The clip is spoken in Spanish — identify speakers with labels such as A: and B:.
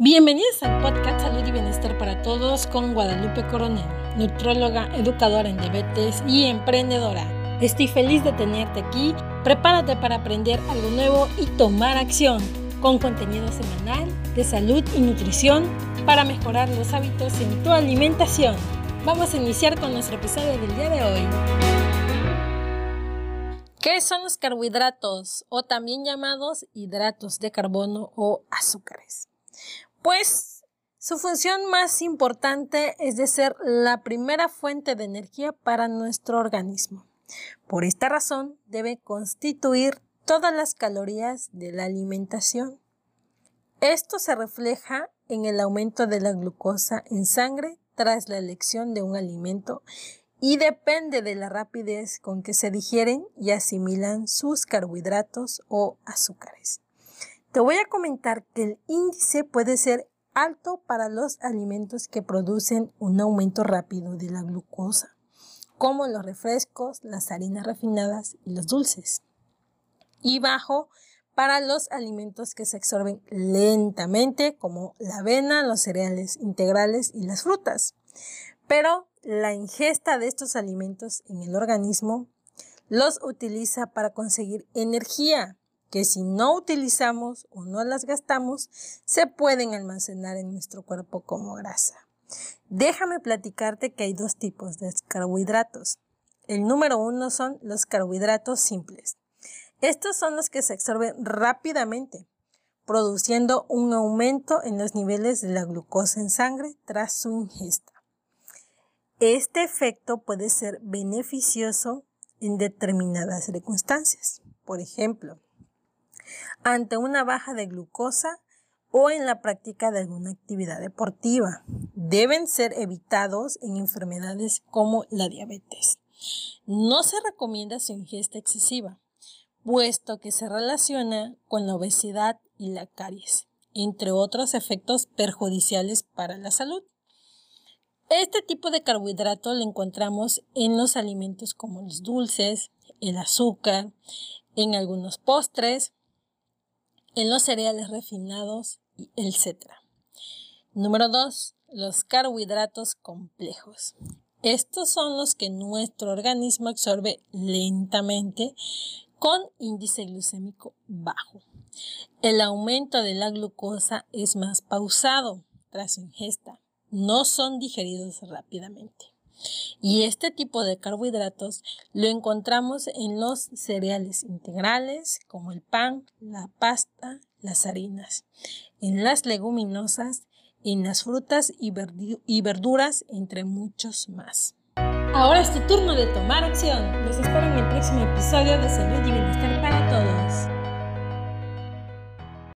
A: Bienvenidos al podcast Salud y Bienestar para Todos con Guadalupe Coronel, nutróloga, educadora en diabetes y emprendedora. Estoy feliz de tenerte aquí. Prepárate para aprender algo nuevo y tomar acción con contenido semanal de salud y nutrición para mejorar los hábitos en tu alimentación. Vamos a iniciar con nuestro episodio del día de hoy. ¿Qué son los carbohidratos o también llamados hidratos de carbono o azúcares? Pues su función más importante es de ser la primera fuente de energía para nuestro organismo. Por esta razón debe constituir todas las calorías de la alimentación. Esto se refleja en el aumento de la glucosa en sangre tras la elección de un alimento y depende de la rapidez con que se digieren y asimilan sus carbohidratos o azúcares. Te voy a comentar que el índice puede ser alto para los alimentos que producen un aumento rápido de la glucosa, como los refrescos, las harinas refinadas y los dulces, y bajo para los alimentos que se absorben lentamente, como la avena, los cereales integrales y las frutas. Pero la ingesta de estos alimentos en el organismo los utiliza para conseguir energía, que si no utilizamos o no las gastamos, se pueden almacenar en nuestro cuerpo como grasa. Déjame platicarte que hay dos tipos de carbohidratos. El número uno son los carbohidratos simples. Estos son los que se absorben rápidamente, produciendo un aumento en los niveles de la glucosa en sangre tras su ingesta. Este efecto puede ser beneficioso en determinadas circunstancias. Por ejemplo, ante una baja de glucosa o en la práctica de alguna actividad deportiva. Deben ser evitados en enfermedades como la diabetes. No se recomienda su ingesta excesiva, puesto que se relaciona con la obesidad y la caries, entre otros efectos perjudiciales para la salud. Este tipo de carbohidrato lo encontramos en los alimentos como los dulces, el azúcar, en algunos postres, en los cereales refinados, etc. Número 2. Los carbohidratos complejos. Estos son los que nuestro organismo absorbe lentamente con índice glucémico bajo. El aumento de la glucosa es más pausado tras su ingesta. No son digeridos rápidamente. Y este tipo de carbohidratos lo encontramos en los cereales integrales como el pan, la pasta, las harinas, en las leguminosas, en las frutas y, verduras, entre muchos más. Ahora es tu turno de tomar acción. Los espero en el próximo episodio de Salud y Bienestar